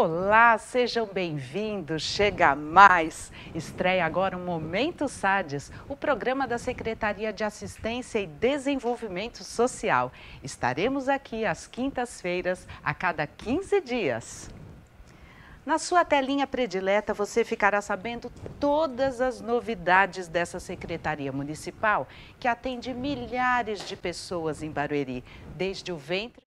Olá, sejam bem-vindos. Chega mais. Estreia agora o Momento SADES, o programa da Secretaria de Assistência e Desenvolvimento Social. Estaremos aqui às quintas-feiras, a cada 15 dias. Na sua telinha predileta, você ficará sabendo todas as novidades dessa Secretaria Municipal, que atende milhares de pessoas em Barueri, desde o ventre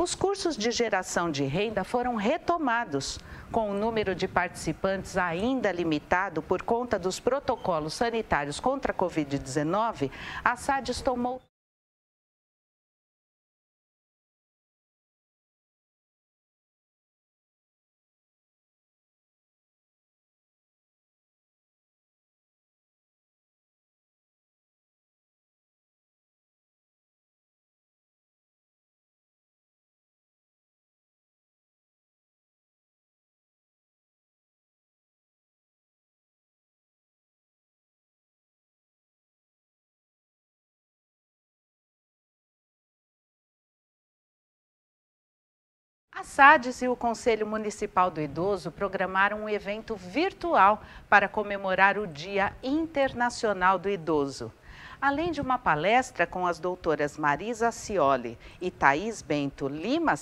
Os cursos de geração de renda foram retomados. Com o número de participantes ainda limitado por conta dos protocolos sanitários contra a Covid-19, a SADES tomou A SADES e o Conselho Municipal do Idoso programaram um evento virtual para comemorar o Dia Internacional do Idoso. Além de uma palestra com as doutoras Marisa Cioli e Thaís Bento Lima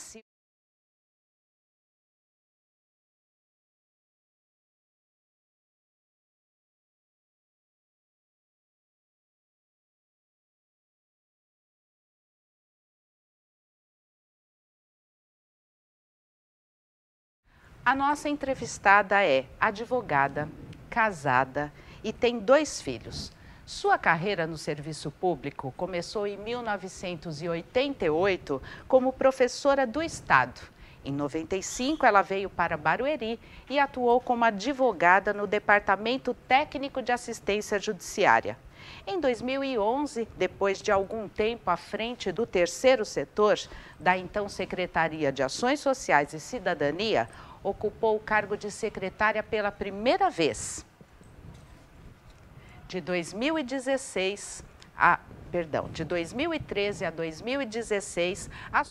A nossa entrevistada é advogada, casada e tem dois filhos. Sua carreira no serviço público começou em 1988 como professora do Estado. Em 95, ela veio para Barueri e atuou como advogada no Departamento Técnico de Assistência Judiciária. Em 2011, depois de algum tempo à frente do terceiro setor, da então Secretaria de Ações Sociais e Cidadania, ocupou o cargo de secretária pela primeira vez. De 2016 a, perdão, de 2013 a 2016, a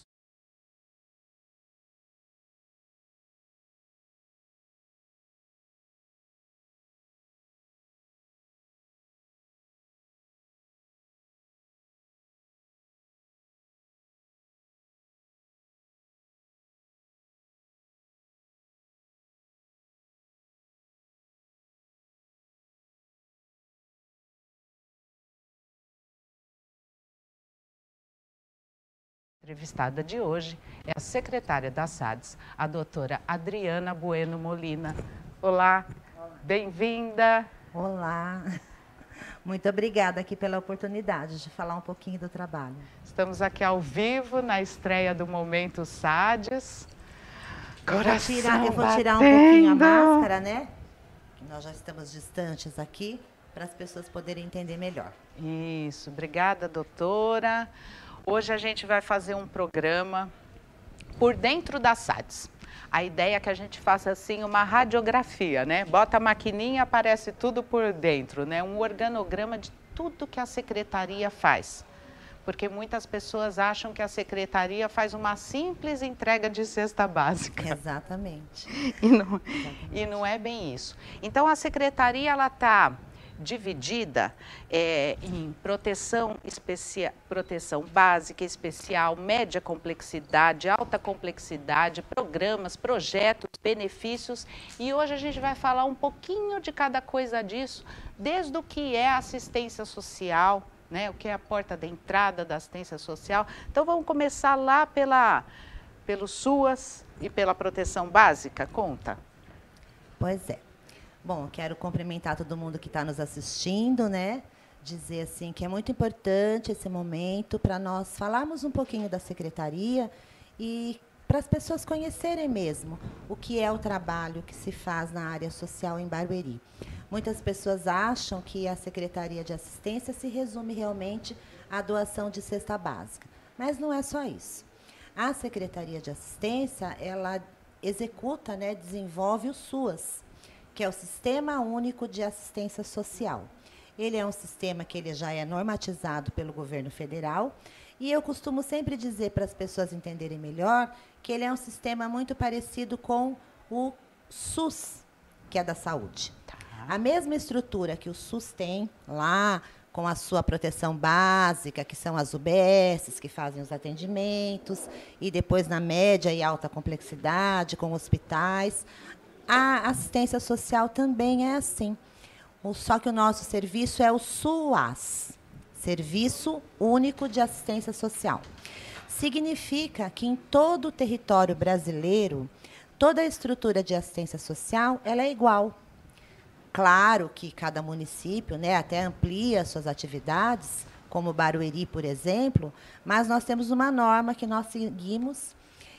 entrevistada de hoje é a secretária da SADES, a doutora Adriana Bueno Molina. Olá, bem-vinda. Olá, muito obrigada aqui pela oportunidade de falar um pouquinho do trabalho. Estamos aqui ao vivo na estreia do Momento SADES. Coração eu vou tirar, eu vou tirar um pouquinho a máscara, né? Nós já estamos distantes aqui para as pessoas poderem entender melhor. Isso, obrigada, doutora. Hoje a gente vai fazer um programa por dentro da SADS. A ideia é que a gente faça assim uma radiografia, né? Bota a maquininha, aparece tudo por dentro, né? Um organograma de tudo que a secretaria faz. Porque muitas pessoas acham que a secretaria faz uma simples entrega de cesta básica. Exatamente. E não, Exatamente. E não é bem isso. Então a secretaria ela está dividida é, em proteção, proteção básica, especial, média complexidade, alta complexidade, programas, projetos, benefícios. E hoje a gente vai falar um pouquinho de cada coisa disso, desde o que é assistência social, né, o que é a porta da entrada da assistência social. Então vamos começar lá pela, pelo SUAS e pela proteção básica. Conta. Pois é. Bom, quero cumprimentar todo mundo que está nos assistindo, né? Dizer assim que é muito importante esse momento para nós falarmos um pouquinho da secretaria e para as pessoas conhecerem mesmo o que é o trabalho que se faz na área social em Barueri. Muitas pessoas acham que a Secretaria de Assistência se resume realmente à doação de cesta básica, mas não é só isso. A Secretaria de Assistência, ela executa, né, desenvolve o SUAS, que é o Sistema Único de Assistência Social. Ele é um sistema que ele já é normatizado pelo governo federal, e eu costumo sempre dizer para as pessoas entenderem melhor que ele é um sistema muito parecido com o SUS, que é da saúde. Tá. A mesma estrutura que o SUS tem lá, com a sua proteção básica, que são as UBSs, que fazem os atendimentos, e depois na média e alta complexidade, com hospitais. A assistência social também é assim. Só que o nosso serviço é o SUAS, Serviço Único de Assistência Social. Significa que em todo o território brasileiro, toda a estrutura de assistência social ela é igual. Claro que cada município né, até amplia suas atividades, como Barueri, por exemplo, mas nós temos uma norma que nós seguimos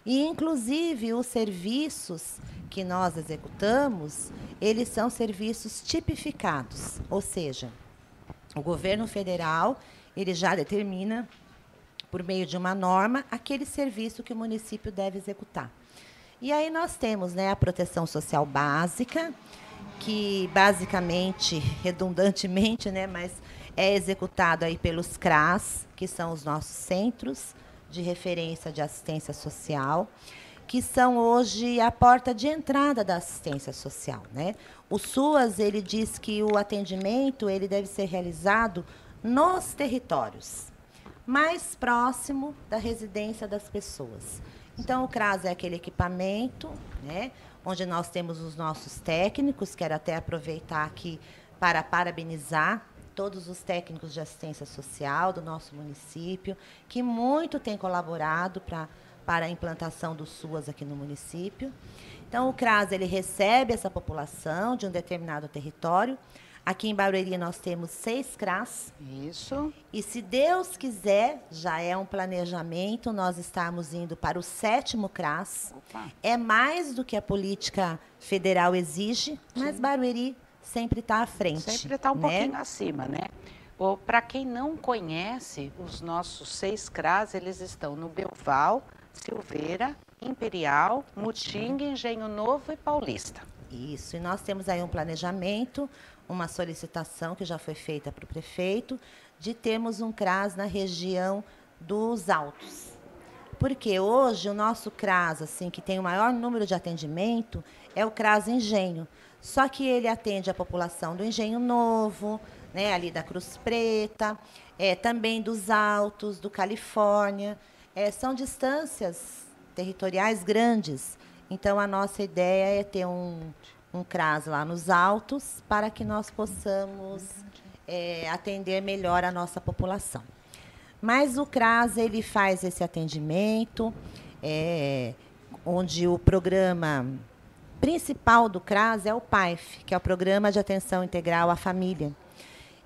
e, inclusive, os serviços que nós executamos, eles são serviços tipificados, ou seja, o governo federal ele já determina, por meio de uma norma, aquele serviço que o município deve executar. E aí nós temos né, a proteção social básica, que basicamente, redundantemente, né, mas é executado aí pelos CRAS, que são os nossos centros de referência de assistência social, que são hoje a porta de entrada da assistência social, né? O SUAS ele diz que o atendimento ele deve ser realizado nos territórios, mais próximo da residência das pessoas. Então o CRAS é aquele equipamento, né? Onde nós temos os nossos técnicos, quero até aproveitar aqui para parabenizar todos os técnicos de assistência social do nosso município, que muito têm colaborado pra, para a implantação do SUAS aqui no município. Então, o CRAS ele recebe essa população de um determinado território. Aqui em Barueri nós temos seis CRAS. Isso. E se Deus quiser, já é um planejamento, nós estamos indo para o sétimo CRAS. Opa. É mais do que a política federal exige, Sim. mas Barueri sempre está à frente. Sempre está um né? pouquinho acima, né? Para quem não conhece, os nossos seis CRAS, eles estão no Belval, Silveira, Imperial, Mutinga, Engenho Novo e Paulista. Isso, e nós temos aí um planejamento, uma solicitação que já foi feita para o prefeito, de termos um CRAS na região dos Altos. Porque hoje o nosso CRAS, assim, que tem o maior número de atendimento, é o CRAS Engenho. Só que ele atende a população do Engenho Novo, né, ali da Cruz Preta, é, também dos Altos, do Califórnia. É, são distâncias territoriais grandes. Então, a nossa ideia é ter um, um CRAS lá nos Altos para que nós possamos é, atender melhor a nossa população. Mas o CRAS ele faz esse atendimento, é, onde o programa principal do CRAS é o PAIF, que é o Programa de Atenção Integral à Família.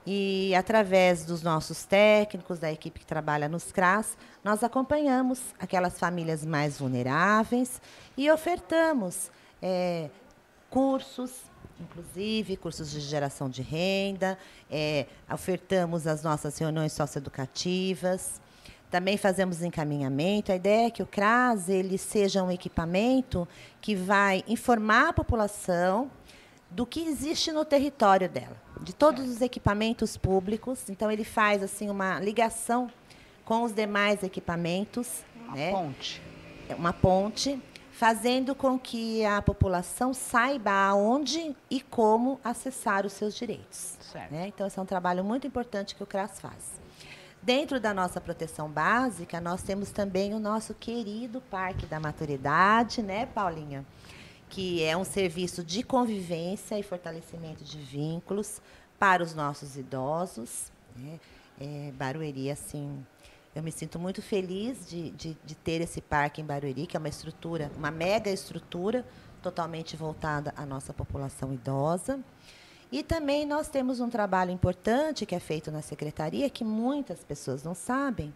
E através dos nossos técnicos, da equipe que trabalha nos CRAS, nós acompanhamos aquelas famílias mais vulneráveis e ofertamos é, cursos, inclusive cursos de geração de renda, é, ofertamos as nossas reuniões socioeducativas, também fazemos encaminhamento. A ideia é que o CRAS ele seja um equipamento que vai informar a população do que existe no território dela, de todos os equipamentos públicos. Então ele faz assim uma ligação com os demais equipamentos, uma né? ponte, é uma ponte, fazendo com que a população saiba aonde e como acessar os seus direitos. Né? Então esse é um trabalho muito importante que o CRAS faz. Dentro da nossa proteção básica, nós temos também o nosso querido Parque da Maturidade, né, Paulinha? Que é um serviço de convivência e fortalecimento de vínculos para os nossos idosos. Né? É, Barueri, assim, eu me sinto muito feliz de, de, de, ter esse parque em Barueri, que é uma estrutura, uma mega estrutura, totalmente voltada à nossa população idosa. E também nós temos um trabalho importante que é feito na secretaria, que muitas pessoas não sabem,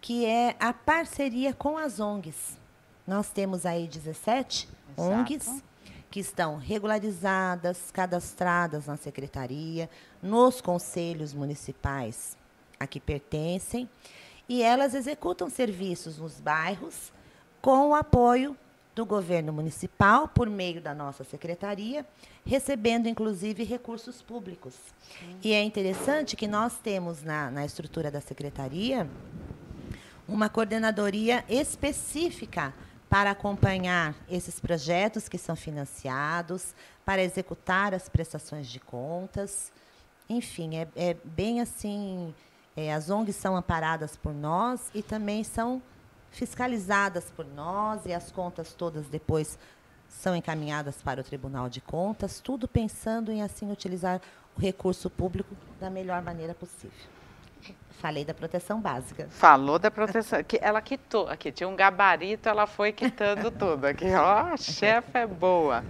que é a parceria com as ONGs. nós temos aí 17 Exato. ONGs que estão regularizadas, cadastradas na secretaria, nos conselhos municipais a que pertencem, e elas executam serviços nos bairros com o apoio do governo municipal por meio da nossa secretaria, recebendo inclusive recursos públicos. Sim. E é interessante que nós temos na, na estrutura da secretaria uma coordenadoria específica para acompanhar esses projetos que são financiados, para executar as prestações de contas. Enfim, é, é bem assim. É, as ONGs são amparadas por nós e também são fiscalizadas por nós, e as contas todas depois são encaminhadas para o Tribunal de Contas, tudo pensando em assim utilizar o recurso público da melhor maneira possível. Falei da proteção básica. Falou da proteção. ela quitou. Aqui tinha um gabarito, ela foi quitando tudo. Aqui, ó, a chefe é boa.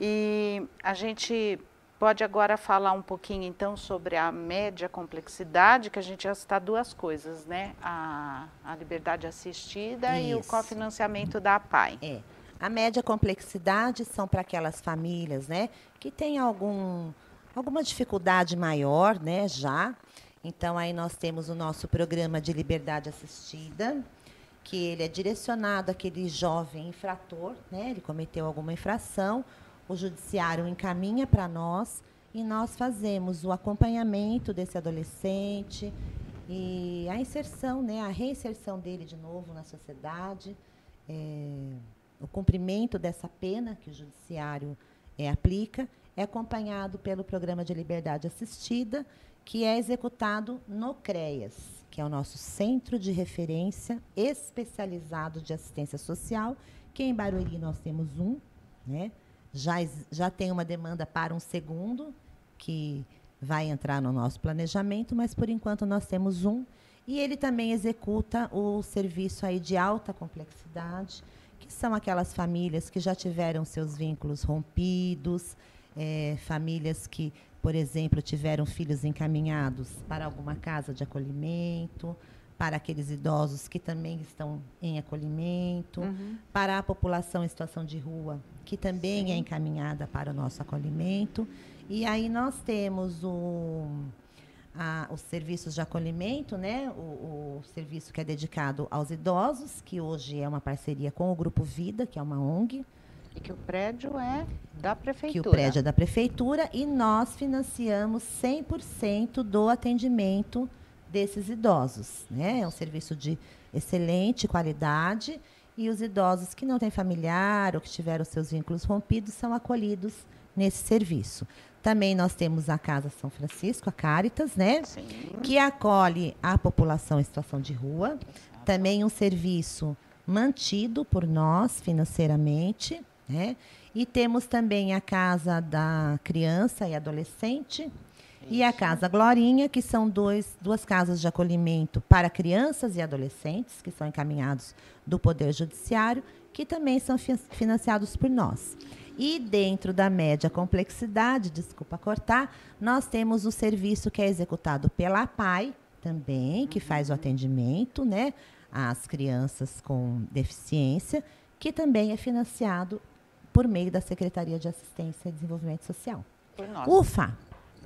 E a gente pode agora falar um pouquinho, então, sobre a média complexidade, que a gente já está duas coisas, né? A, a liberdade assistida Isso. e o cofinanciamento da APAI. É. A média complexidade são para aquelas famílias, né, que têm algum, alguma dificuldade maior, né, já, então, aí nós temos o nosso programa de liberdade assistida, que ele é direcionado àquele jovem infrator, né? Ele cometeu alguma infração, o judiciário encaminha para nós e nós fazemos o acompanhamento desse adolescente e a inserção, né, a reinserção dele de novo na sociedade, é, o cumprimento dessa pena que o judiciário é, aplica é acompanhado pelo programa de liberdade assistida que é executado no CREAS, que é o nosso Centro de Referência Especializado de Assistência Social, que em Barueri nós temos um, né? Já, já tem uma demanda para um segundo, que vai entrar no nosso planejamento, mas por enquanto nós temos um. E ele também executa o serviço aí de alta complexidade, que são aquelas famílias que já tiveram seus vínculos rompidos, é, famílias que por exemplo, tiveram filhos encaminhados para alguma casa de acolhimento, para aqueles idosos que também estão em acolhimento, uhum. para a população em situação de rua, que também Sim. é encaminhada para o nosso acolhimento. E aí nós temos o, a, os serviços de acolhimento, né? O, o, serviço que é dedicado aos idosos, que hoje é uma parceria com o Grupo Vida, que é uma ONG, e que o prédio é da prefeitura. Que o prédio é da prefeitura e nós financiamos 100% do atendimento desses idosos. Né? É um serviço de excelente qualidade e os idosos que não têm familiar ou que tiveram seus vínculos rompidos são acolhidos nesse serviço. Também nós temos a Casa São Francisco, a Caritas, né? Sim. Que acolhe a população em situação de rua. Também um serviço mantido por nós financeiramente, né? E temos também a Casa da Criança e Adolescente Isso. e a Casa Glorinha, que são dois, duas casas de acolhimento para crianças e adolescentes, que são encaminhados do Poder Judiciário, que também são fi financiados por nós. E dentro da média complexidade, desculpa cortar, nós temos o serviço que é executado pela PAI também, que faz o uhum. atendimento né, às crianças com deficiência, que também é financiado por meio da Secretaria de Assistência e Desenvolvimento Social. Por nós. Ufa!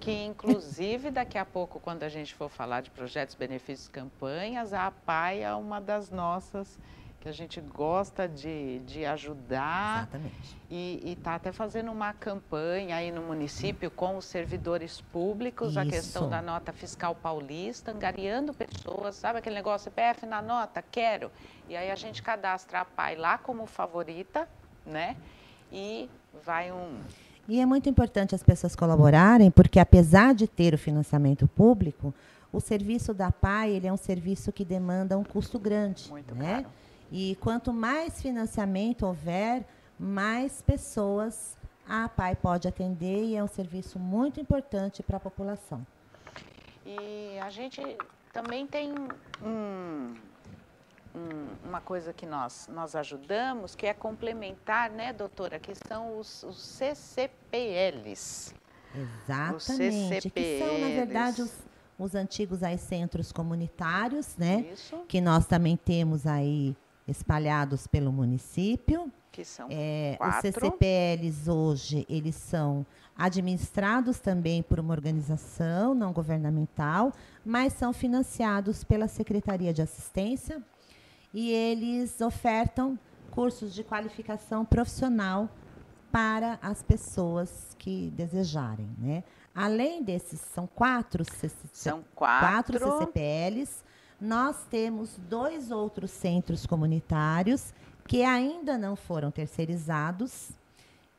Que, inclusive, daqui a pouco, quando a gente for falar de projetos, benefícios, campanhas, a APAI é uma das nossas que a gente gosta de, de ajudar. Exatamente. E está até fazendo uma campanha aí no município com os servidores públicos, Isso. a questão da nota fiscal paulista, angariando pessoas, sabe aquele negócio, CPF na nota, quero. E aí a gente cadastra a PAI lá como favorita, né? e vai um. E é muito importante as pessoas colaborarem, porque apesar de ter o financiamento público, o serviço da PAI ele é um serviço que demanda um custo grande. Muito né? caro. E quanto mais financiamento houver, mais pessoas a PAI pode atender e é um serviço muito importante para a população. E a gente também tem um, um, uma coisa que nós, nós ajudamos, que é complementar, né, doutora, que são os, os CCPLs. Exatamente. Os CCPLs. Que são, na verdade, os, os antigos aí centros comunitários, né? Isso. Que nós também temos aí espalhados pelo município. Que são É, os quatro. CCPLs hoje, eles são administrados também por uma organização não governamental, mas são financiados pela Secretaria de Assistência e eles ofertam cursos de qualificação profissional para as pessoas que desejarem, né? Além desses, são quatro, São quatro quatro. CCPLs. Nós temos dois outros centros comunitários que ainda não foram terceirizados,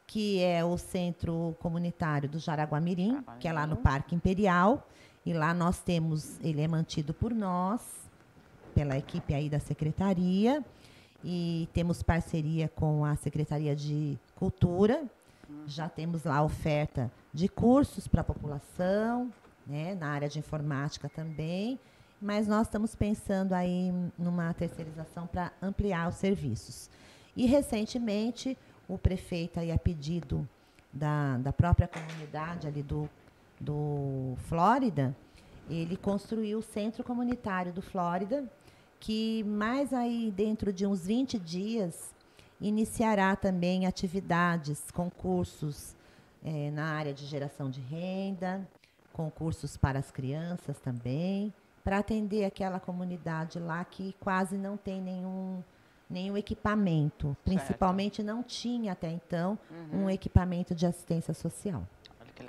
que é o Centro Comunitário do Jaraguamirim, que é lá no Jaraguamirim. Parque Imperial. E lá nós temos, ele é mantido por nós, pela equipe aí da secretaria. E temos parceria com a Secretaria de Cultura. Já temos lá oferta de cursos para a população, né, na área de informática também. Mas nós estamos pensando aí numa terceirização para ampliar os serviços. E recentemente, o prefeito aí a pedido da, da própria comunidade ali do, do Flórida, ele construiu o centro comunitário do Flórida, que mais aí dentro de uns 20 dias iniciará também atividades, concursos eh, na área de geração de renda, concursos para as crianças também, para atender aquela comunidade lá que quase não tem nenhum, nenhum equipamento. Principalmente não tinha até então um equipamento de assistência social.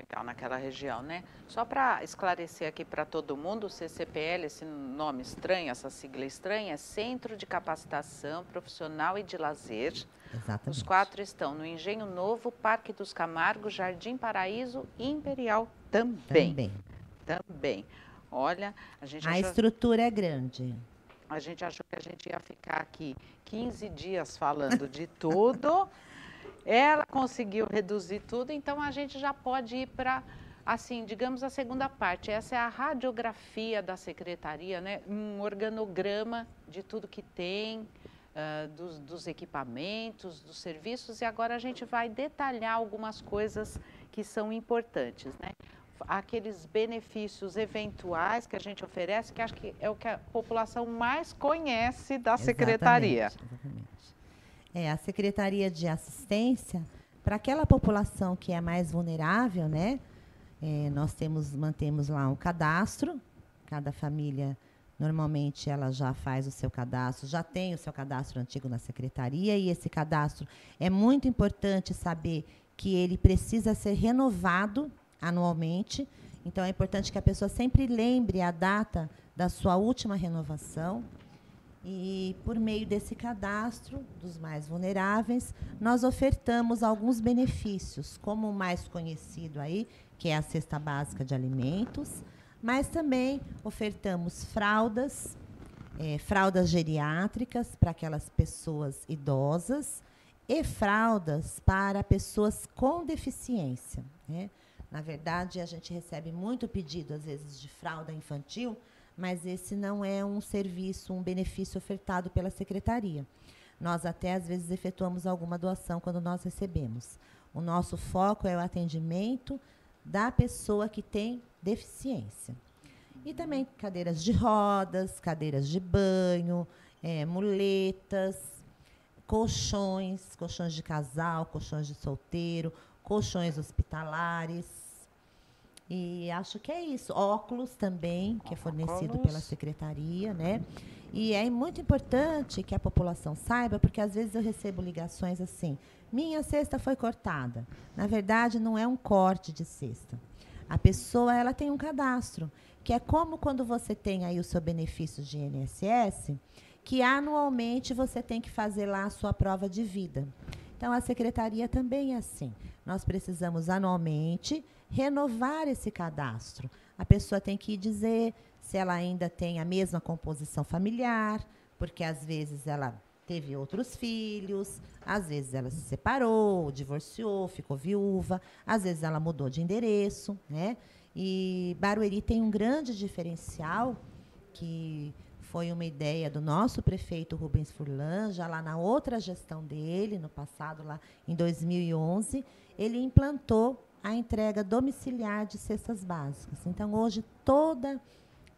Legal naquela região, né? Só para esclarecer aqui para todo mundo, o CCPL, esse nome estranho, essa sigla estranha, é Centro de Capacitação Profissional e de Lazer. Exatamente. Os quatro estão no Engenho Novo, Parque dos Camargos, Jardim Paraíso e Imperial também. Também. Também. Olha, a gente, A achou, estrutura é grande. a gente achou que a gente ia ficar aqui 15 dias falando de tudo. Ela conseguiu reduzir tudo, então a gente já pode ir para, assim, digamos a segunda parte. Essa é a radiografia da secretaria, né? Um organograma de tudo que tem, ah, dos, dos equipamentos, dos serviços, e agora a gente vai detalhar algumas coisas que são importantes, né? Aqueles benefícios eventuais que a gente oferece, que acho que é o que a população mais conhece da secretaria. Exatamente, exatamente. É, a Secretaria de Assistência, para aquela população que é mais vulnerável, né? é, nós temos, mantemos lá um cadastro, cada família normalmente ela já faz o seu cadastro, já tem o seu cadastro antigo na secretaria e esse cadastro é muito importante saber que ele precisa ser renovado anualmente. Então é importante que a pessoa sempre lembre a data da sua última renovação. E por meio desse cadastro dos mais vulneráveis, nós ofertamos alguns benefícios, como o mais conhecido aí, que é a cesta básica de alimentos, mas também ofertamos fraldas, eh, fraldas geriátricas para aquelas pessoas idosas e fraldas para pessoas com deficiência. né? Na verdade, a gente recebe muito pedido, às vezes, de fralda infantil, mas esse não é um serviço, um benefício ofertado pela secretaria. Nós até às vezes efetuamos alguma doação quando nós recebemos. O nosso foco é o atendimento da pessoa que tem deficiência. E também cadeiras de rodas, cadeiras de banho, eh, muletas, colchões, colchões de casal, colchões de solteiro, colchões hospitalares. E acho que é isso. Óculos também, que é fornecido pela Óculos. secretaria, né? E é muito importante que a população saiba, porque às vezes eu recebo ligações assim: minha cesta foi cortada. Na verdade, não é um corte de cesta. A pessoa ela tem um cadastro, que é como quando você tem aí o seu benefício de INSS, que anualmente você tem que fazer lá a sua prova de vida. Então, a secretaria também é assim. Nós precisamos anualmente renovar esse cadastro. A pessoa tem que dizer se ela ainda tem a mesma composição familiar, porque às vezes ela teve outros filhos, às vezes ela se separou, divorciou, ficou viúva, às vezes ela mudou de endereço, né? E Barueri tem um grande diferencial que foi uma ideia do nosso prefeito Rubens Furlan, já lá na outra gestão dele, no passado, lá em 2011, ele implantou a entrega domiciliar de cestas básicas. Então, hoje, toda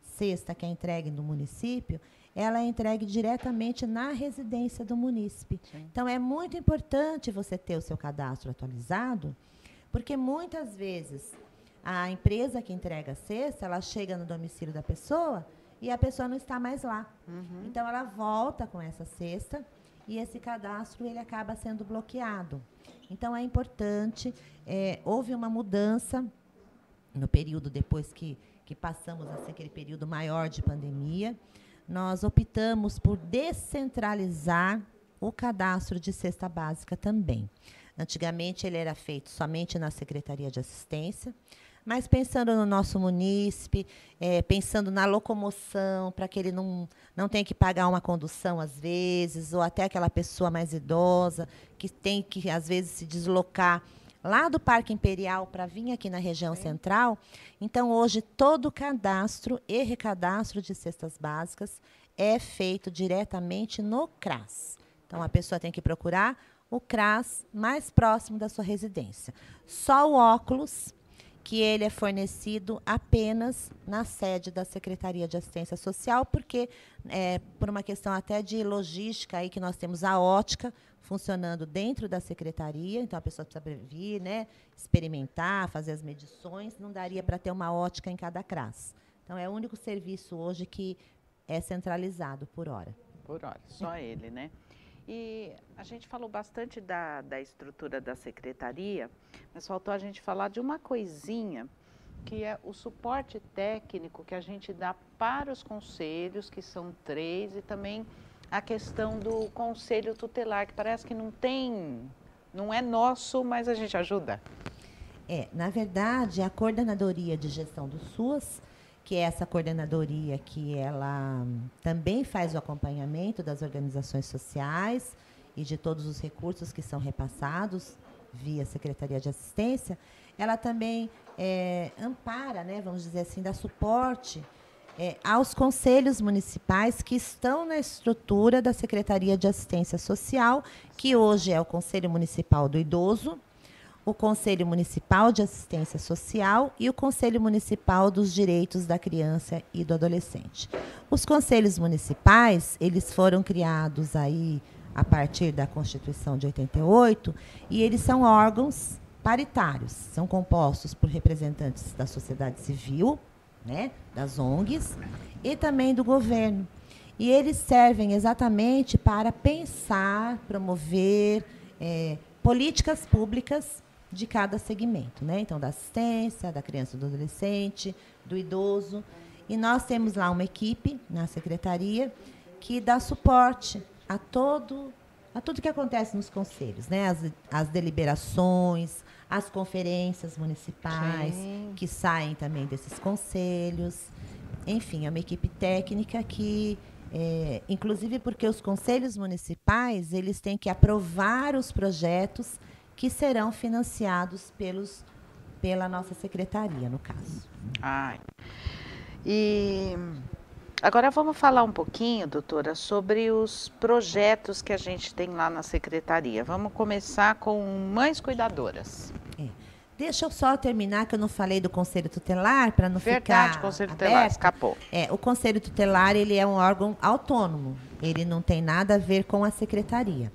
cesta que é entregue no município, ela é entregue diretamente na residência do munícipe. Então, é muito importante você ter o seu cadastro atualizado, porque muitas vezes a empresa que entrega a cesta, ela chega no domicílio da pessoa e a pessoa não está mais lá. Uhum. Então, ela volta com essa cesta e esse cadastro ele acaba sendo bloqueado. Então, é importante, é, houve uma mudança no período depois que, que passamos assim, aquele período maior de pandemia, nós optamos por descentralizar o cadastro de cesta básica também. Antigamente ele era feito somente na Secretaria de Assistência, mas pensando no nosso munícipe, é, pensando na locomoção, para que ele não, não tenha que pagar uma condução às vezes, ou até aquela pessoa mais idosa que tem que, às vezes, se deslocar lá do Parque Imperial para vir aqui na região central. Então, hoje, todo o cadastro e recadastro de cestas básicas é feito diretamente no CRAS. Então, a pessoa tem que procurar o CRAS mais próximo da sua residência. Só o óculos, que ele é fornecido apenas na sede da Secretaria de Assistência Social, porque, é, por uma questão até de logística, aí que nós temos a ótica, funcionando dentro da secretaria, então a pessoa precisa vir, né, experimentar, fazer as medições, não daria para ter uma ótica em cada CRAS. Então é o único serviço hoje que é centralizado por hora. Por hora, só ele, né? E a gente falou bastante da, da estrutura da secretaria, mas faltou a gente falar de uma coisinha que é o suporte técnico que a gente dá para os conselhos, que são três, e também a questão do conselho tutelar, que parece que não tem, não é nosso, mas a gente ajuda. É, na verdade, a coordenadoria de gestão do SUS, que é essa coordenadoria que ela também faz o acompanhamento das organizações sociais e de todos os recursos que são repassados via Secretaria de Assistência, ela também é, ampara, né, vamos dizer assim, dá suporte é, aos conselhos municipais que estão na estrutura da Secretaria de Assistência Social, que hoje é o Conselho Municipal do Idoso, o Conselho Municipal de Assistência Social e o Conselho Municipal dos Direitos da Criança e do Adolescente. Os conselhos municipais, eles foram criados aí a partir da Constituição de 88 e eles são órgãos paritários, são compostos por representantes da sociedade civil, né, das ONGs e também do governo. E eles servem exatamente para pensar, promover é, políticas públicas de cada segmento, né? Então, da assistência, da criança e do adolescente, do idoso. E nós temos lá uma equipe na secretaria que dá suporte a todo a tudo que acontece nos conselhos, né? As, as deliberações, as conferências municipais Sim. que saem também desses conselhos. Enfim, é uma equipe técnica que, é, inclusive porque os conselhos municipais eles têm que aprovar os projetos que serão financiados pelos, pela nossa secretaria, no caso. Ai. E Agora vamos falar um pouquinho, doutora, sobre os projetos que a gente tem lá na secretaria. Vamos começar com Mães Cuidadoras. É. Deixa eu só terminar que eu não falei do Conselho Tutelar para não Verdade, ficar Verdade, Conselho aberto. Tutelar escapou. É, o Conselho Tutelar ele é um órgão autônomo. Ele não tem nada a ver com a secretaria.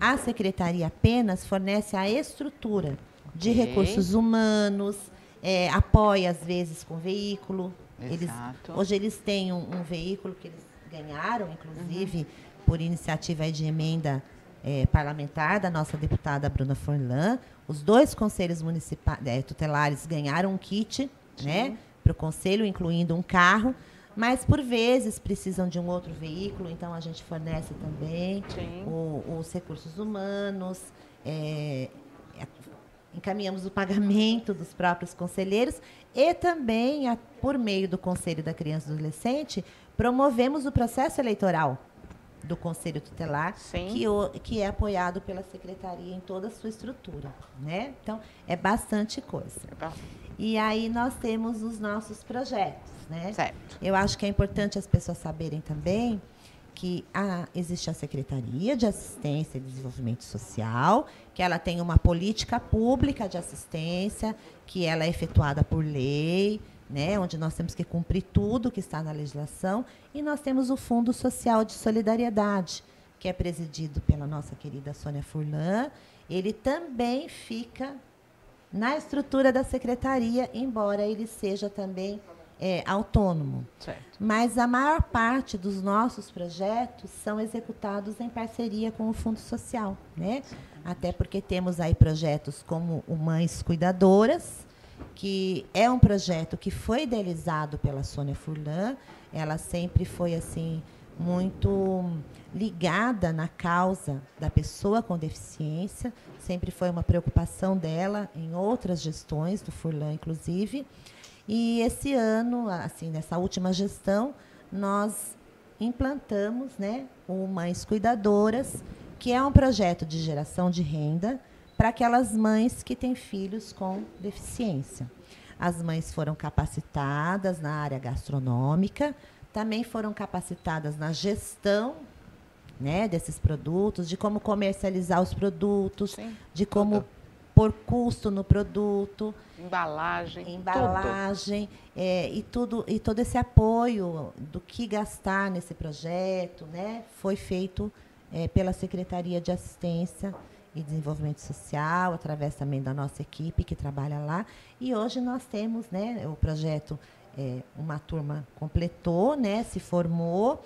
A secretaria apenas fornece a estrutura de okay. recursos humanos, é, apoia às vezes com veículo, eles, hoje eles têm um, um, veículo que eles ganharam, inclusive, uhum. por iniciativa de emenda é, parlamentar da nossa deputada Bruna Forlan. Os dois conselhos municipais é, tutelares ganharam um kit né, para o conselho, incluindo um carro, mas por vezes precisam de um outro veículo, então a gente fornece também o, os recursos humanos. É, encaminhamos o pagamento dos próprios conselheiros e também, a, por meio do Conselho da Criança e do Adolescente, promovemos o processo eleitoral do Conselho Tutelar, que, o, que é apoiado pela Secretaria em toda a sua estrutura. Né? Então, é bastante coisa. É e aí nós temos os nossos projetos. Né? Certo. Eu acho que é importante as pessoas saberem também que a, existe a Secretaria de Assistência e Desenvolvimento Social, que ela tem uma política pública de assistência, que ela é efetuada por lei, né, onde nós temos que cumprir tudo que está na legislação, e nós temos o Fundo Social de Solidariedade, que é presidido pela nossa querida Sônia Furlan. Ele também fica na estrutura da secretaria, embora ele seja também é, autônomo. Certo. Mas a maior parte dos nossos projetos são executados em parceria com o Fundo Social, né? Até porque temos aí projetos como o Mães Cuidadoras, que é um projeto que foi idealizado pela Sônia Furlan. Ela sempre foi assim muito ligada na causa da pessoa com deficiência, sempre foi uma preocupação dela em outras gestões do Furlan, inclusive. E esse ano, assim, nessa última gestão, nós implantamos, né, o Mães Cuidadoras, que é um projeto de geração de renda para aquelas mães que têm filhos com deficiência. As mães foram capacitadas na área gastronômica, também foram capacitadas na gestão né, desses produtos, de como comercializar os produtos, Sim, de como tudo. pôr custo no produto. Embalagem. Embalagem. É, e, tudo, e todo esse apoio do que gastar nesse projeto né, foi feito é, pela Secretaria de Assistência e Desenvolvimento Social, através também da nossa equipe que trabalha lá. E hoje nós temos né, o projeto, é, uma turma completou, né, se formou,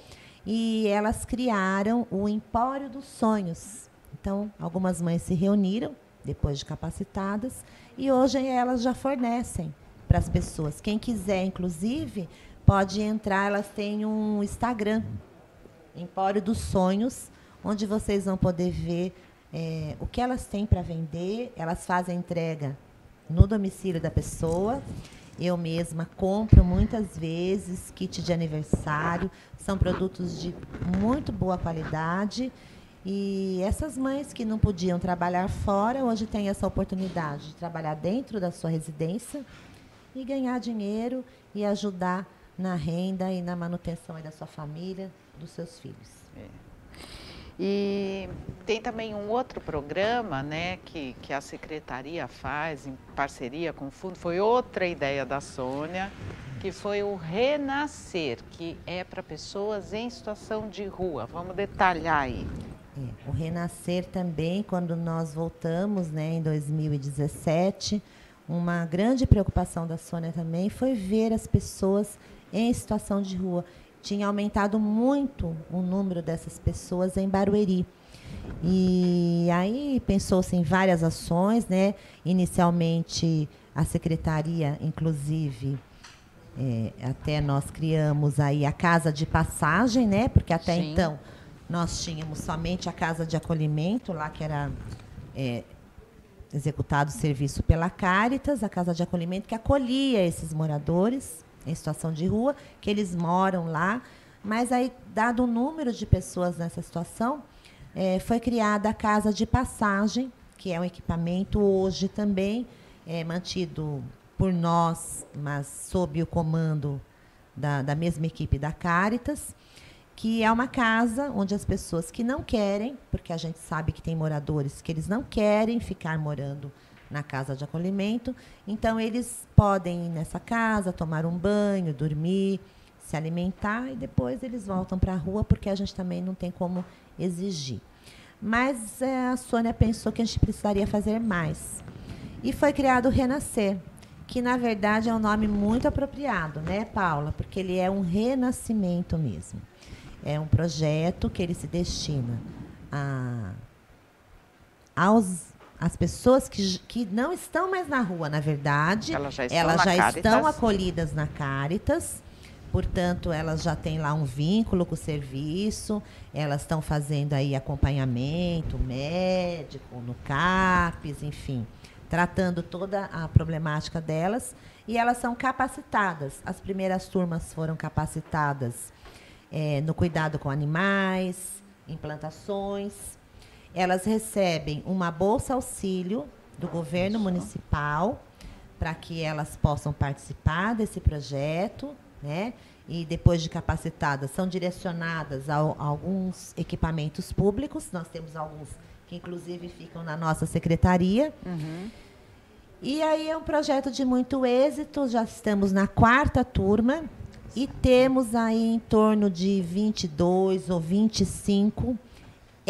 e elas criaram o Empório dos Sonhos. Então, algumas mães se reuniram, depois de capacitadas, e hoje elas já fornecem para as pessoas. Quem quiser, inclusive, pode entrar, elas têm um Instagram, Empório dos Sonhos, onde vocês vão poder ver é, o que elas têm para vender, elas fazem entrega no domicílio da pessoa. Eu mesma compro muitas vezes kit de aniversário, são produtos de muito boa qualidade. E essas mães que não podiam trabalhar fora, hoje têm essa oportunidade de trabalhar dentro da sua residência e ganhar dinheiro e ajudar na renda e na manutenção da sua família, dos seus filhos. É. E tem também um outro programa né, que, que a secretaria faz em parceria com o fundo, foi outra ideia da Sônia, que foi o Renascer, que é para pessoas em situação de rua. Vamos detalhar aí. É, o Renascer também, quando nós voltamos né, em 2017, uma grande preocupação da Sônia também foi ver as pessoas em situação de rua tinha aumentado muito o número dessas pessoas em Barueri. E aí pensou-se em várias ações, né? Inicialmente a secretaria, inclusive, é, até nós criamos aí a casa de passagem, né? Porque até Sim. então nós tínhamos somente a casa de acolhimento lá que era é, executado o serviço pela Caritas, a casa de acolhimento que acolhia esses moradores em situação de rua, que eles moram lá. Mas aí, dado o número de pessoas nessa situação, é, foi criada a casa de passagem, que é um equipamento hoje também é, mantido por nós, mas sob o comando da, da mesma equipe da Caritas, que é uma casa onde as pessoas que não querem, porque a gente sabe que tem moradores que eles não querem ficar morando na casa de acolhimento. Então, eles podem ir nessa casa, tomar um banho, dormir, se alimentar e depois eles voltam para a rua, porque a gente também não tem como exigir. Mas é, a Sônia pensou que a gente precisaria fazer mais. E foi criado o Renascer, que na verdade é um nome muito apropriado, né, Paula? Porque ele é um renascimento mesmo. É um projeto que ele se destina a, aos as pessoas que, que não estão mais na rua, na verdade, elas já estão, elas já estão acolhidas na Caritas, portanto, elas já têm lá um vínculo com o serviço, elas estão fazendo aí acompanhamento médico, no CAPES, enfim, tratando toda a problemática delas, e elas são capacitadas. As primeiras turmas foram capacitadas é, no cuidado com animais, implantações, elas recebem uma bolsa auxílio do governo municipal para que elas possam participar desse projeto, né? E depois de capacitadas, são direcionadas a, a alguns equipamentos públicos. Nós temos alguns que, inclusive, ficam na nossa secretaria. Uhum. E aí é um projeto de muito êxito, já estamos na quarta turma e temos aí em torno de 22 ou 25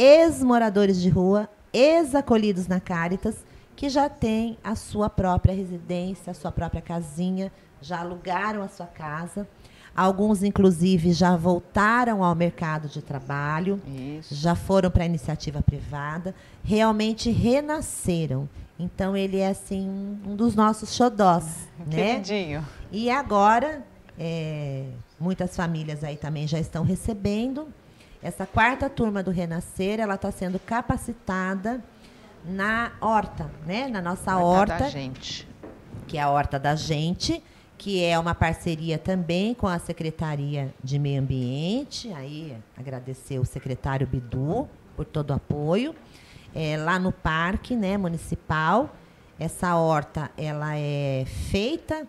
ex-moradores de rua, ex-acolhidos na Caritas, que já têm a sua própria residência, a sua própria casinha, já alugaram a sua casa. Alguns, inclusive, já voltaram ao mercado de trabalho, Isso. já foram para a iniciativa privada, realmente renasceram. Então, ele é, assim, um dos nossos xodós. né? Queridinho. E agora, é, muitas famílias aí também já estão recebendo. Essa quarta turma do Renascer, ela está sendo capacitada na horta, né? Na nossa horta. horta da gente. Que é a horta da gente que é uma parceria também com a Secretaria de Meio Ambiente. Aí agradecer o secretário Bidu por todo o apoio. É, lá no parque né, municipal, essa horta ela é feita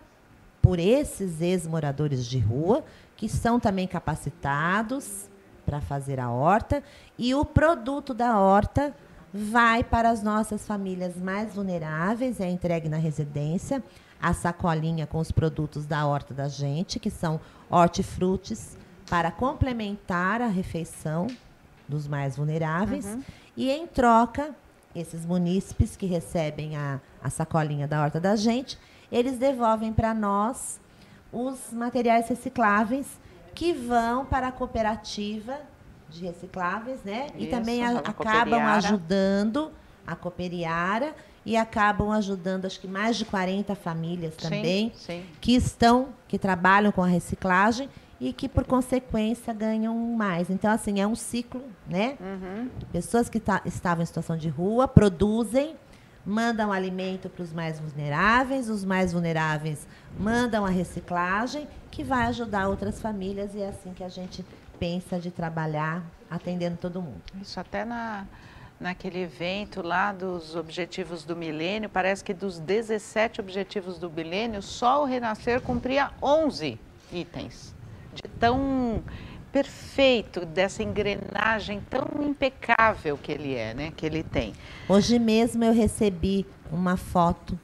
por esses ex-moradores de rua, que são também capacitados para fazer a horta. E o produto da horta vai para as nossas famílias mais vulneráveis, é entregue na residência a sacolinha com os produtos da horta da gente, que são hortifrutis, para complementar a refeição dos mais vulneráveis. Uhum. E em troca, esses munícipes que recebem a, a sacolinha da horta da gente, eles devolvem para nós os materiais recicláveis que vão para a cooperativa de recicláveis, né? Isso, e também a, acabam ajudando a cooperiara e acabam ajudando acho que mais de 40 famílias também sim, sim. que estão que trabalham com a reciclagem e que por consequência ganham mais. Então assim é um ciclo, né? Uhum. Pessoas que estavam em situação de rua produzem, mandam alimento para os mais vulneráveis, os mais vulneráveis mandam a reciclagem que vai ajudar outras famílias e é assim que a gente pensa de trabalhar atendendo todo mundo. Isso até na naquele evento lá dos Objetivos do Milênio, parece que dos 17 Objetivos do Milênio, só o Renascer cumpria 11 itens. De tão perfeito, dessa engrenagem tão impecável que ele é, né? Que ele tem. Hoje mesmo eu recebi uma foto,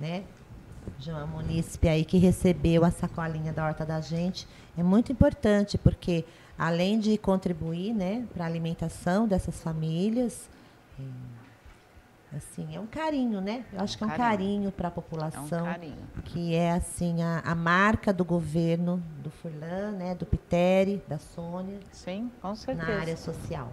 né? De uma munícipe aí que recebeu a sacolinha da horta da gente. É muito importante, porque além de contribuir né, para a alimentação dessas famílias, assim, é um carinho, né? Eu acho que é um carinho, carinho para a população. É um carinho. Que é assim a, a marca do governo do Furlan, né, do Piteri, da Sônia. Sim, com certeza. Na área social.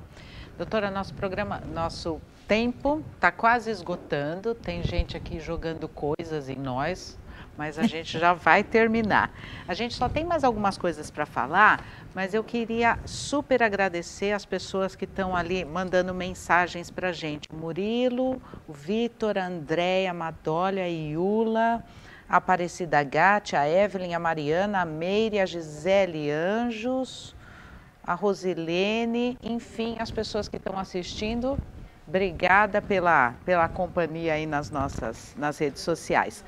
Doutora, nosso programa, nosso tempo está quase esgotando. Tem gente aqui jogando coisas em nós mas a gente já vai terminar. A gente só tem mais algumas coisas para falar, mas eu queria super agradecer as pessoas que estão ali mandando mensagens para a gente. Murilo, Vitor, Andréia, Madólia, Iula, a Aparecida Gatti, a Evelyn, a Mariana, a Meire, a Gisele Anjos, a Rosilene, enfim, as pessoas que estão assistindo. Obrigada pela, pela companhia aí nas nossas nas redes sociais.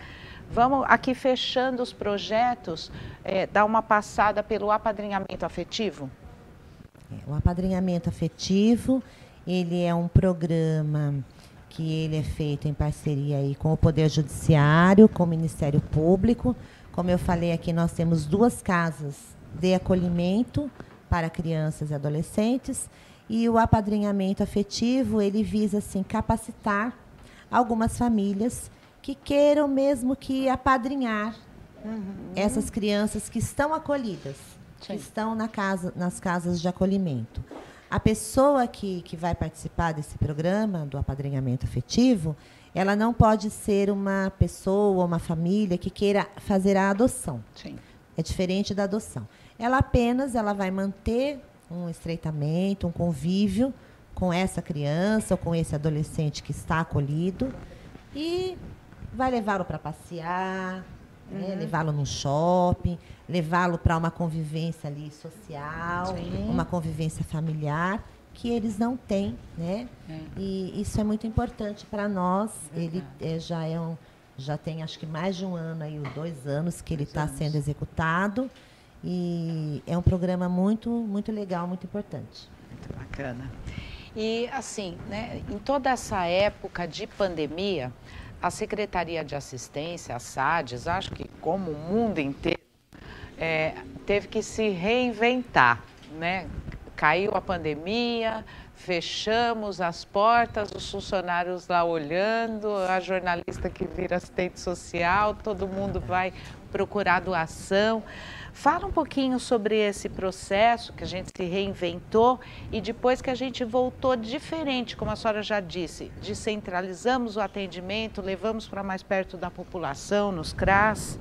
Vamos aqui fechando os projetos, é, dar uma passada pelo apadrinhamento afetivo? É, o apadrinhamento afetivo, ele é um programa que ele é feito em parceria aí com o Poder Judiciário, com o Ministério Público. Como eu falei aqui, nós temos duas casas de acolhimento para crianças e adolescentes e o apadrinhamento afetivo, ele visa assim capacitar algumas famílias que queiram mesmo que apadrinhar uhum. essas crianças que estão acolhidas, Sim. que estão na casa, nas casas de acolhimento. A pessoa que, que vai participar desse programa do apadrinhamento afetivo, ela não pode ser uma pessoa, uma família que queira fazer a adoção. Sim. É diferente da adoção. Ela apenas ela vai manter um estreitamento, um convívio com essa criança ou com esse adolescente que está acolhido e vai levá-lo para passear, né? uhum. né? levá-lo no shopping, levá-lo para uma convivência ali social, Sim. uma convivência familiar que eles não têm, né? É. E isso é muito importante para nós. Ele é, já é um, já tem acho que mais de um ano aí, dois anos que ele está sendo executado e é um programa muito, muito legal, muito importante. Muito bacana. E assim, né, em toda essa época de pandemia, a Secretaria de Assistência, a SADES, acho que como o mundo inteiro, é, teve que se reinventar, né? Caiu a pandemia, fechamos as portas, os funcionários lá olhando, a jornalista que vira assistente social, todo mundo vai procurar doação. Fala um pouquinho sobre esse processo que a gente se reinventou e depois que a gente voltou diferente, como a senhora já disse, descentralizamos o atendimento, levamos para mais perto da população, nos CRAS.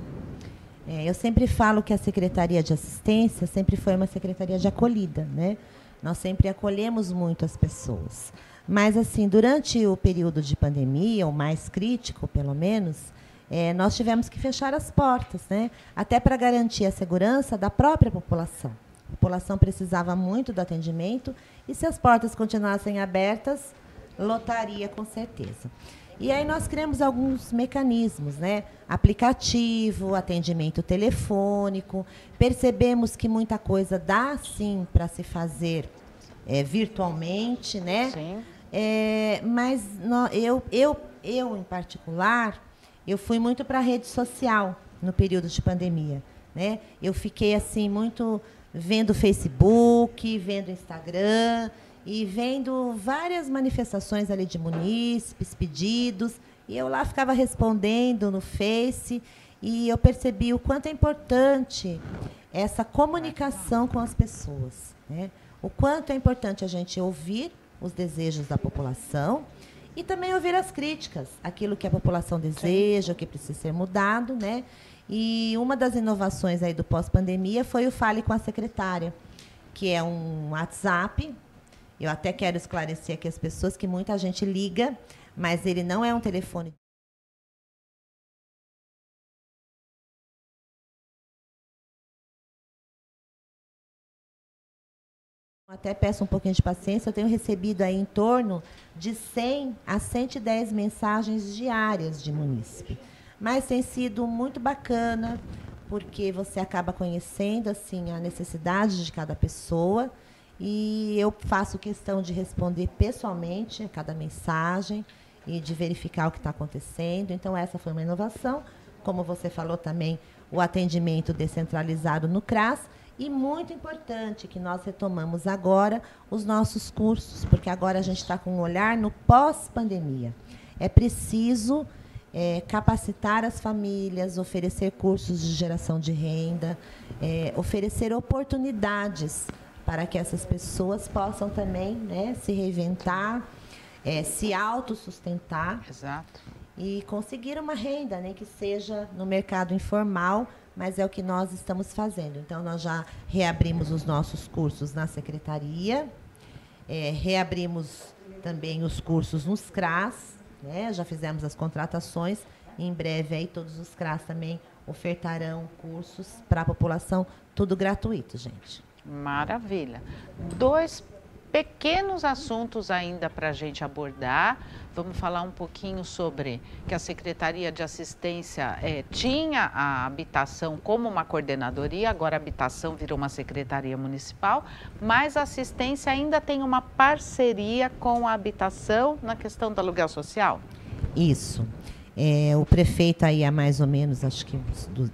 É, eu sempre falo que a Secretaria de Assistência sempre foi uma secretaria de acolhida, né? Nós sempre acolhemos muito as pessoas. Mas, assim, durante o período de pandemia, o mais crítico, pelo menos, é, nós tivemos que fechar as portas, né? até para garantir a segurança da própria população. A população precisava muito do atendimento e, se as portas continuassem abertas, lotaria com certeza. E aí nós criamos alguns mecanismos, né? Aplicativo, atendimento telefônico. Percebemos que muita coisa dá sim para se fazer é, virtualmente, né? Sim. É, mas no, eu, eu, eu, em particular, eu fui muito para a rede social no período de pandemia. Né? Eu fiquei assim muito vendo Facebook, vendo Instagram e vendo várias manifestações ali de munícipes, pedidos, e eu lá ficava respondendo no Face e eu percebi o quanto é importante essa comunicação com as pessoas, né? O quanto é importante a gente ouvir os desejos da população e também ouvir as críticas, aquilo que a população deseja, o que precisa ser mudado, né? E uma das inovações aí do pós-pandemia foi o Fale com a Secretária, que é um WhatsApp eu até quero esclarecer aqui as pessoas que muita gente liga, mas ele não é um telefone. Até peço um pouquinho de paciência, eu tenho recebido aí em torno de 100 a 110 mensagens diárias de munícipe. Mas tem sido muito bacana, porque você acaba conhecendo assim a necessidade de cada pessoa e eu faço questão de responder pessoalmente a cada mensagem e de verificar o que está acontecendo. Então, essa foi uma inovação. Como você falou também, o atendimento descentralizado no CRAS. E muito importante que nós retomamos agora os nossos cursos, porque agora a gente está com um olhar no pós-pandemia. É preciso é, capacitar as famílias, oferecer cursos de geração de renda, é, oferecer oportunidades para que essas pessoas possam também né, se reinventar, é, se autossustentar Exato. e conseguir uma renda, nem né, que seja no mercado informal, mas é o que nós estamos fazendo. Então, nós já reabrimos os nossos cursos na secretaria, é, reabrimos também os cursos nos CRAS, né, já fizemos as contratações, em breve aí todos os CRAS também ofertarão cursos para a população, tudo gratuito, gente. Maravilha. Dois pequenos assuntos ainda para a gente abordar. Vamos falar um pouquinho sobre que a Secretaria de Assistência é, tinha a habitação como uma coordenadoria, agora a habitação virou uma secretaria municipal, mas a assistência ainda tem uma parceria com a habitação na questão do aluguel social? Isso. É, o prefeito aí há mais ou menos, acho que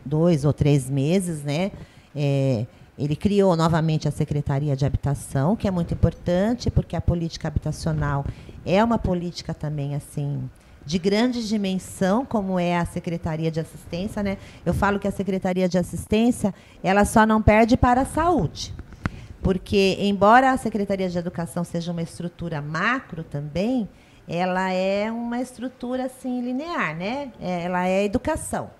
dois ou três meses, né? É, ele criou novamente a Secretaria de Habitação, que é muito importante, porque a política habitacional é uma política também assim de grande dimensão, como é a Secretaria de Assistência, né? Eu falo que a Secretaria de Assistência, ela só não perde para a saúde. Porque embora a Secretaria de Educação seja uma estrutura macro também, ela é uma estrutura assim linear, né? É, ela é educação.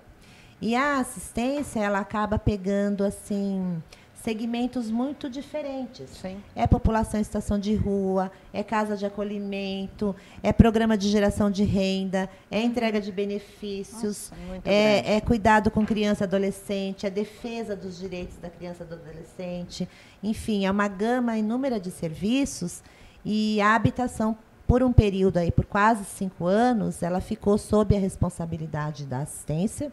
E a assistência, ela acaba pegando assim segmentos muito diferentes. Sim. É população em situação de rua, é casa de acolhimento, é programa de geração de renda, é entrega de benefícios, Nossa, é, é, cuidado com criança e adolescente, é defesa dos direitos da criança e do adolescente. Enfim, é uma gama inúmera de serviços e a habitação por um período aí, por quase cinco anos, ela ficou sob a responsabilidade da assistência,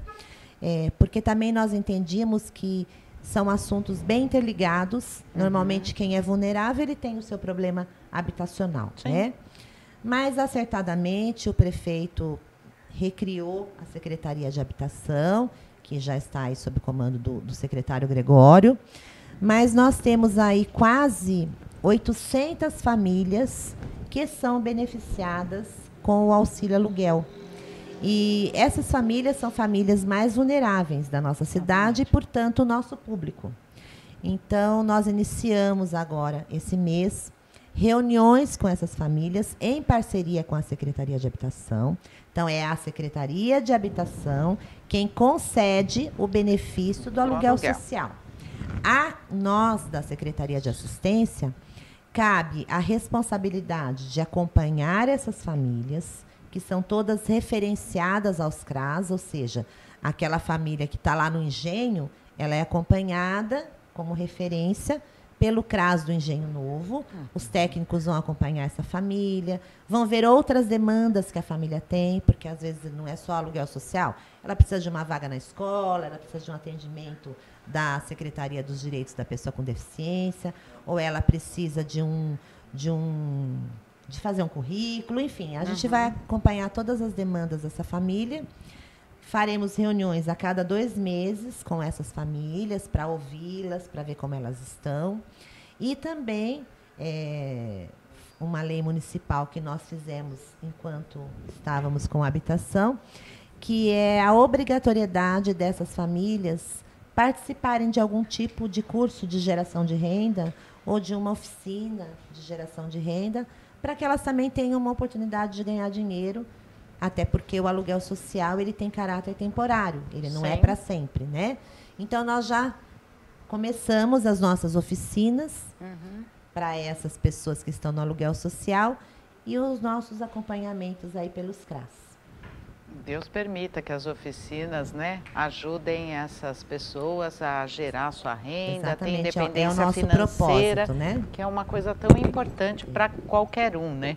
é, porque também nós entendíamos que são assuntos bem interligados. Uhum. Normalmente, quem é vulnerável, ele tem o seu problema habitacional, Sim. né? Mas, acertadamente, o prefeito recriou a Secretaria de Habitação, que já está aí sob comando do, do secretário Gregório. Mas nós temos aí quase 800 famílias que são beneficiadas com o auxílio aluguel. E essas famílias são famílias mais vulneráveis da nossa cidade e, portanto, o nosso público. Então, nós iniciamos agora, esse mês, reuniões com essas famílias em parceria com a Secretaria de Habitação. Então, é a Secretaria de Habitação quem concede o benefício do aluguel, aluguel. social. A nós, da Secretaria de Assistência, cabe a responsabilidade de acompanhar essas famílias, que são todas referenciadas aos CRAS, ou seja, aquela família que está lá no engenho, ela é acompanhada como referência pelo CRAS do Engenho Novo. Os técnicos vão acompanhar essa família, vão ver outras demandas que a família tem, porque às vezes não é só aluguel social. Ela precisa de uma vaga na escola, ela precisa de um atendimento da Secretaria dos Direitos da Pessoa com Deficiência, ou ela precisa de um de um de fazer um currículo, enfim, a uhum. gente vai acompanhar todas as demandas dessa família. Faremos reuniões a cada dois meses com essas famílias para ouvi-las, para ver como elas estão. E também é, uma lei municipal que nós fizemos enquanto estávamos com habitação, que é a obrigatoriedade dessas famílias participarem de algum tipo de curso de geração de renda ou de uma oficina de geração de renda, para que elas também tenham uma oportunidade de ganhar dinheiro até porque o aluguel social ele tem caráter temporário, ele não é Sim. é para sempre, né? Então nós já começamos as nossas oficinas uhum. para essas pessoas que estão no aluguel social e os nossos acompanhamentos aí pelos CRAS. Deus permita que as oficinas, né, ajudem essas pessoas a gerar sua renda, ter é independência é financeira, né? que é uma coisa tão importante para qualquer um, né?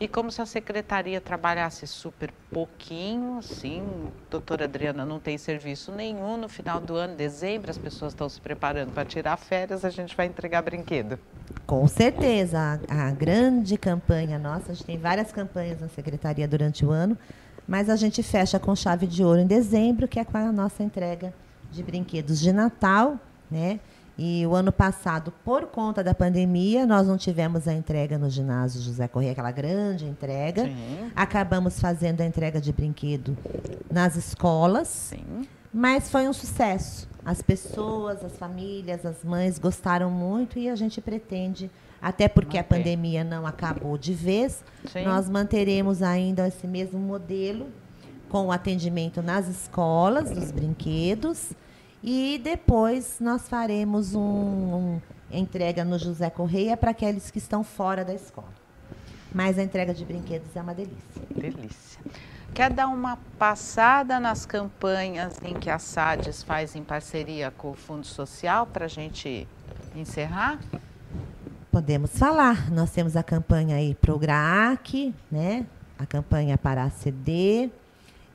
E como se a secretaria trabalhasse super pouquinho, assim, doutora Adriana não tem serviço nenhum, no final do ano, dezembro, as pessoas estão se preparando para tirar férias, a gente vai entregar brinquedo. Com certeza, a, a grande campanha nossa, a gente tem várias campanhas na secretaria durante o ano, mas a gente fecha com chave de ouro em dezembro, que é com a nossa entrega de brinquedos de Natal, né? E o ano passado, por conta da pandemia, nós não tivemos a entrega no ginásio José Corrêa, aquela grande entrega. Sim. Acabamos fazendo a entrega de brinquedo nas escolas. Sim. Mas foi um sucesso. As pessoas, as famílias, as mães gostaram muito e a gente pretende, até porque Manter. a pandemia não acabou de vez, Sim. nós manteremos ainda esse mesmo modelo com o atendimento nas escolas, dos brinquedos e depois nós faremos um, um entrega no José Correia para aqueles que estão fora da escola. Mas a entrega de brinquedos é uma delícia. Delícia. Quer dar uma passada nas campanhas em que a SADES faz em parceria com o Fundo Social para a gente encerrar? Podemos falar. Nós temos a campanha aí para o GRAAC, né? a campanha para a CD,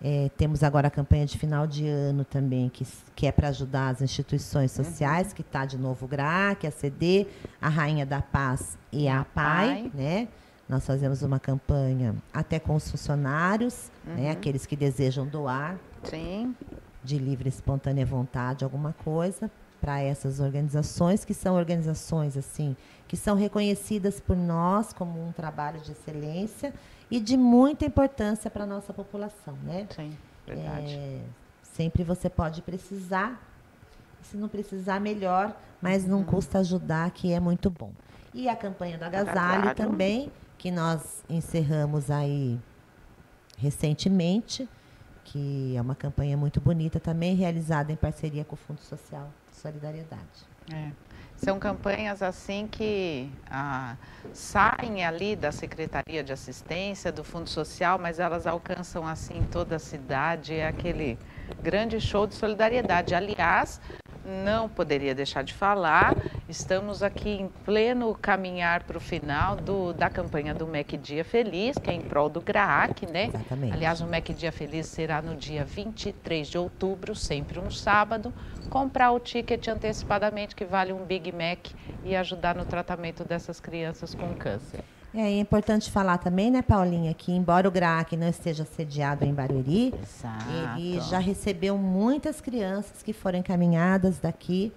é, temos agora a campanha de final de ano também, que, que é para ajudar as instituições uhum. sociais, uhum. que está de novo o GRAC, a CD, a Rainha da Paz e a, a PAI, né? Nós fazemos uma campanha até com os funcionários, né? uhum. né? aqueles que desejam doar Sim. de livre e espontânea vontade alguma coisa para essas organizações, que são organizações assim que são reconhecidas por nós como um trabalho de excelência e de muita importância para a nossa população, né? Sim, verdade. É, sempre você pode precisar, se não precisar, melhor, mas não uhum. custa ajudar, que é muito bom. E a campanha do agasalho também, que nós encerramos aí recentemente, que é uma campanha muito bonita também, realizada em parceria com o Fundo Social Solidariedade. É. São campanhas assim que ah, saem ali da Secretaria de Assistência, do Fundo Social, mas elas alcançam assim toda a cidade. É aquele grande show de solidariedade. Aliás, não poderia deixar de falar, estamos aqui em pleno caminhar para o final do, da campanha do MEC Dia Feliz, que é em prol do GRAAC, né? Exatamente. Aliás, o MEC Dia Feliz será no dia 23 de outubro, sempre um sábado. Comprar o ticket antecipadamente, que vale um Big Mac, e ajudar no tratamento dessas crianças com câncer. É, importante falar também, né, Paulinha, que embora o GRAC não esteja sediado em Barueri, Exato. ele já recebeu muitas crianças que foram encaminhadas daqui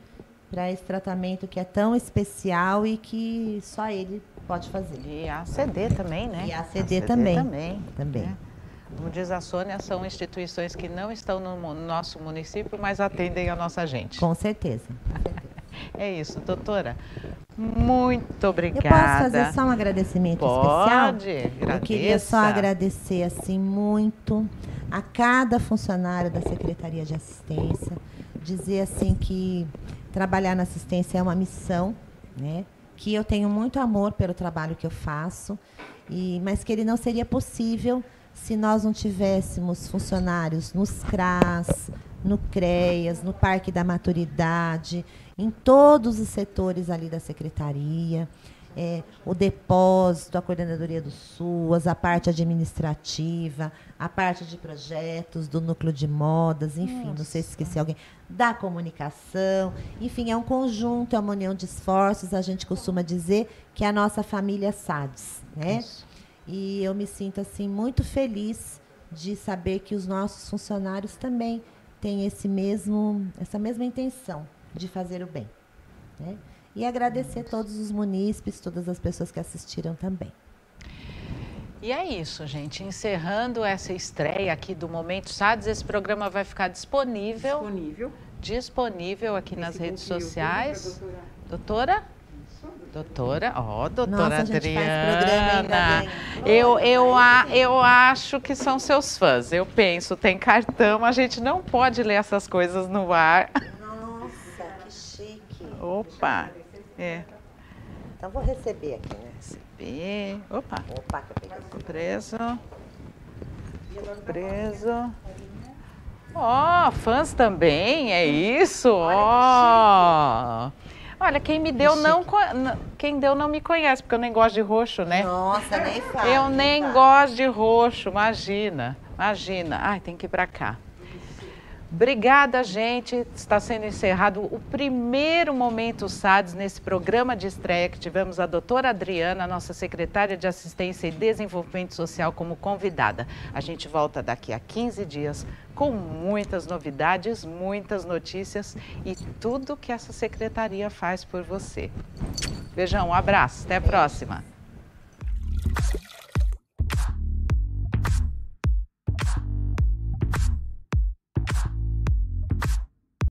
para esse tratamento que é tão especial e que só ele pode fazer. E a ACD também, né? E a ACD, também. também. Também. né? Como diz a Sônia, são instituições que não estão no nosso município, mas atendem a nossa gente. Com certeza. É isso, doutora. Muito Eu obrigada. posso fazer só um agradecimento especial? Pode, Eu queria só agradecer assim muito a cada funcionário da Secretaria de Assistência, dizer assim que trabalhar na assistência é uma missão, né? Que eu tenho muito amor pelo trabalho que eu faço, e mas que ele não seria possível se nós não tivéssemos funcionários nos CRAS, no CREAS, no Parque da Maturidade, em todos os setores ali da secretaria é, o depósito, a coordenadoria do SUAS, a parte administrativa, a parte de projetos, do núcleo de modas, enfim, não sei se esqueci alguém, da comunicação, enfim, é um conjunto, é uma união de esforços, a gente costuma dizer que é a nossa família SADS, né? Isso. E eu me sinto assim muito feliz de saber que os nossos funcionários também têm esse mesmo, essa mesma intenção de fazer o bem. Né? E agradecer todos os munícipes, todas as pessoas que assistiram também. E é isso, gente. Encerrando essa estreia aqui do Momento SADS, esse programa vai ficar disponível, disponível. disponível aqui nas redes YouTube, sociais. Doutora? Doutora, ó, doutora Nossa, Adriana. Eu, eu, a, eu acho que são seus fãs. Eu penso, tem cartão, a gente não pode ler essas coisas no ar. Opa! É. Então vou receber aqui, né? Receber. Opa, Opa, que eu peguei. ficou preso. Preso. Ó, fãs também, é isso? Ó. Olha, quem me deu não, quem deu não me conhece, porque eu nem gosto de roxo, né? Nossa, nem fala. Eu nem gosto de roxo, imagina. Imagina. Ai, tem que ir pra cá. Obrigada, gente. Está sendo encerrado o primeiro Momento SADS nesse programa de estreia que tivemos a doutora Adriana, nossa secretária de Assistência e Desenvolvimento Social, como convidada. A gente volta daqui a 15 dias com muitas novidades, muitas notícias e tudo que essa secretaria faz por você. Beijão, um abraço, até a próxima.